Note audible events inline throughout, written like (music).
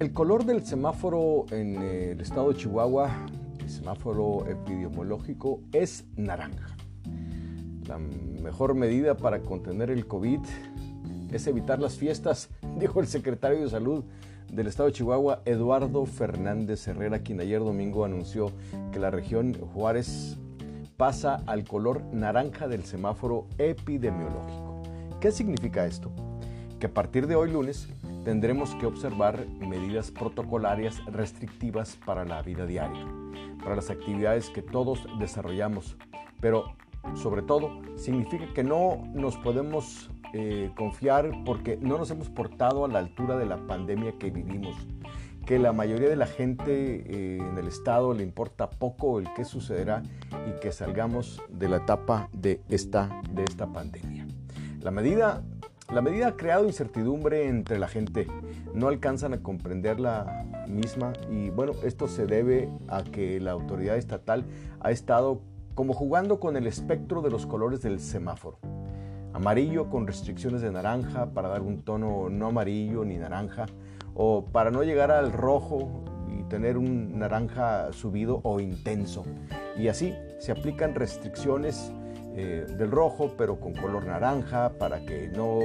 El color del semáforo en el estado de Chihuahua, el semáforo epidemiológico, es naranja. La mejor medida para contener el COVID es evitar las fiestas, (laughs) dijo el secretario de Salud del estado de Chihuahua, Eduardo Fernández Herrera, quien ayer domingo anunció que la región Juárez pasa al color naranja del semáforo epidemiológico. ¿Qué significa esto? Que a partir de hoy lunes tendremos que observar medidas protocolarias restrictivas para la vida diaria, para las actividades que todos desarrollamos, pero sobre todo significa que no nos podemos eh, confiar porque no nos hemos portado a la altura de la pandemia que vivimos, que la mayoría de la gente eh, en el estado le importa poco el qué sucederá y que salgamos de la etapa de esta, de esta pandemia. La medida la medida ha creado incertidumbre entre la gente, no alcanzan a comprender la misma y bueno, esto se debe a que la autoridad estatal ha estado como jugando con el espectro de los colores del semáforo. Amarillo con restricciones de naranja para dar un tono no amarillo ni naranja o para no llegar al rojo y tener un naranja subido o intenso. Y así se aplican restricciones eh, del rojo, pero con color naranja para que no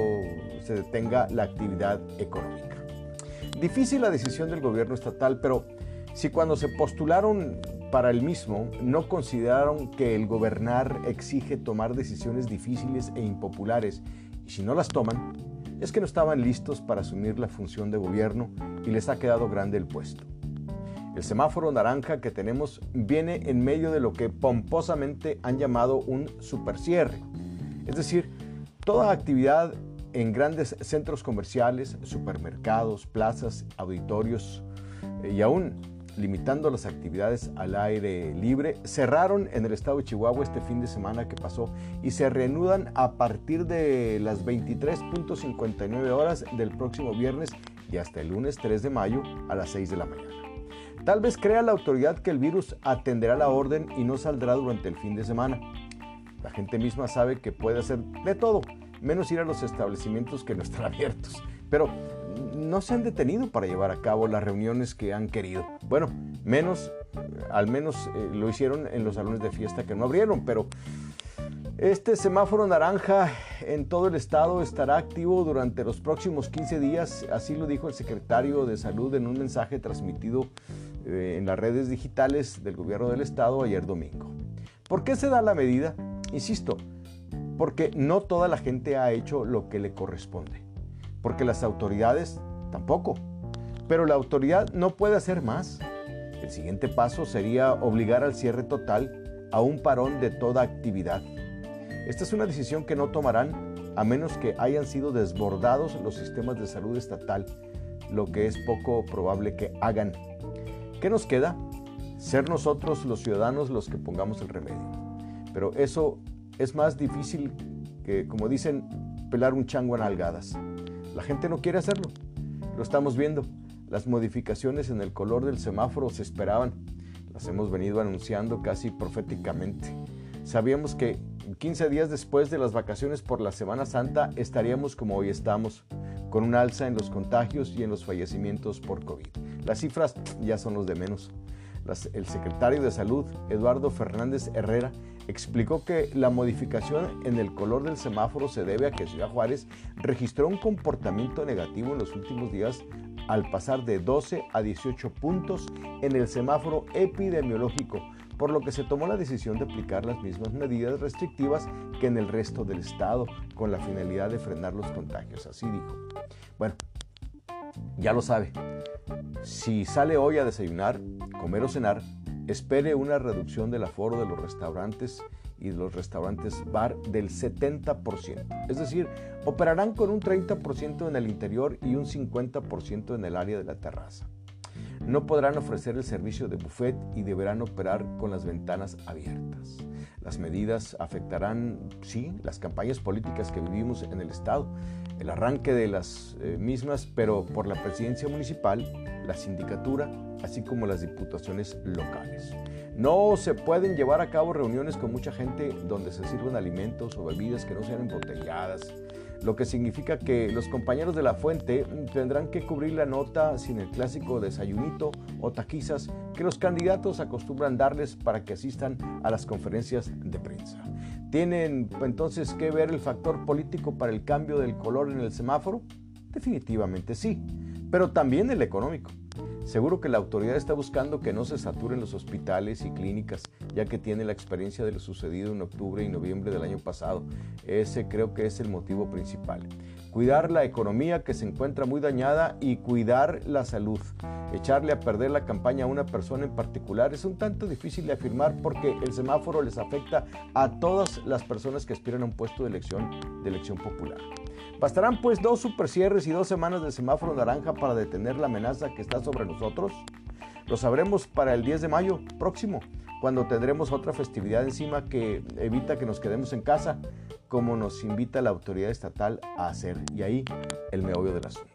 se detenga la actividad económica. Difícil la decisión del gobierno estatal, pero si cuando se postularon para el mismo no consideraron que el gobernar exige tomar decisiones difíciles e impopulares, y si no las toman, es que no estaban listos para asumir la función de gobierno y les ha quedado grande el puesto. El semáforo naranja que tenemos viene en medio de lo que pomposamente han llamado un supercierre. Es decir, toda actividad en grandes centros comerciales, supermercados, plazas, auditorios eh, y aún limitando las actividades al aire libre, cerraron en el estado de Chihuahua este fin de semana que pasó y se reanudan a partir de las 23.59 horas del próximo viernes y hasta el lunes 3 de mayo a las 6 de la mañana. Tal vez crea la autoridad que el virus atenderá la orden y no saldrá durante el fin de semana. La gente misma sabe que puede hacer de todo, menos ir a los establecimientos que no están (laughs) abiertos. Pero no se han detenido para llevar a cabo las reuniones que han querido. Bueno, menos, al menos eh, lo hicieron en los salones de fiesta que no abrieron, pero este semáforo naranja en todo el estado estará activo durante los próximos 15 días, así lo dijo el secretario de Salud en un mensaje transmitido eh, en las redes digitales del gobierno del estado ayer domingo. ¿Por qué se da la medida? Insisto, porque no toda la gente ha hecho lo que le corresponde, porque las autoridades tampoco, pero la autoridad no puede hacer más. El siguiente paso sería obligar al cierre total a un parón de toda actividad esta es una decisión que no tomarán a menos que hayan sido desbordados los sistemas de salud estatal, lo que es poco probable que hagan. ¿Qué nos queda? Ser nosotros los ciudadanos los que pongamos el remedio. Pero eso es más difícil que, como dicen, pelar un chango en algadas. La gente no quiere hacerlo. Lo estamos viendo. Las modificaciones en el color del semáforo se esperaban. Las hemos venido anunciando casi proféticamente. Sabíamos que 15 días después de las vacaciones por la Semana Santa estaríamos como hoy estamos, con un alza en los contagios y en los fallecimientos por COVID. Las cifras ya son los de menos. el secretario de Salud, Eduardo Fernández Herrera, explicó que la modificación en el color del semáforo se debe a que Ciudad Juárez registró un comportamiento negativo en los últimos días al pasar de 12 a 18 puntos en el semáforo epidemiológico, por lo que se tomó la decisión de aplicar las mismas medidas restrictivas que en el resto del estado, con la finalidad de frenar los contagios, así dijo. Bueno, ya lo sabe, si sale hoy a desayunar, comer o cenar, espere una reducción del aforo de los restaurantes y de los restaurantes bar del 70%. Es decir, operarán con un 30% en el interior y un 50% en el área de la terraza. No podrán ofrecer el servicio de buffet y deberán operar con las ventanas abiertas. Las medidas afectarán, sí, las campañas políticas que vivimos en el Estado, el arranque de las eh, mismas, pero por la presidencia municipal, la sindicatura, así como las diputaciones locales. No se pueden llevar a cabo reuniones con mucha gente donde se sirvan alimentos o bebidas que no sean embotelladas. Lo que significa que los compañeros de la fuente tendrán que cubrir la nota sin el clásico desayunito o taquizas que los candidatos acostumbran darles para que asistan a las conferencias de prensa. ¿Tienen entonces que ver el factor político para el cambio del color en el semáforo? Definitivamente sí, pero también el económico. Seguro que la autoridad está buscando que no se saturen los hospitales y clínicas, ya que tiene la experiencia de lo sucedido en octubre y noviembre del año pasado. Ese creo que es el motivo principal. Cuidar la economía que se encuentra muy dañada y cuidar la salud. Echarle a perder la campaña a una persona en particular es un tanto difícil de afirmar porque el semáforo les afecta a todas las personas que aspiran a un puesto de elección, de elección popular. ¿Bastarán pues dos super cierres y dos semanas de semáforo naranja para detener la amenaza que está sobre nosotros? Lo sabremos para el 10 de mayo próximo, cuando tendremos otra festividad encima que evita que nos quedemos en casa, como nos invita la autoridad estatal a hacer. Y ahí el meollo del asunto.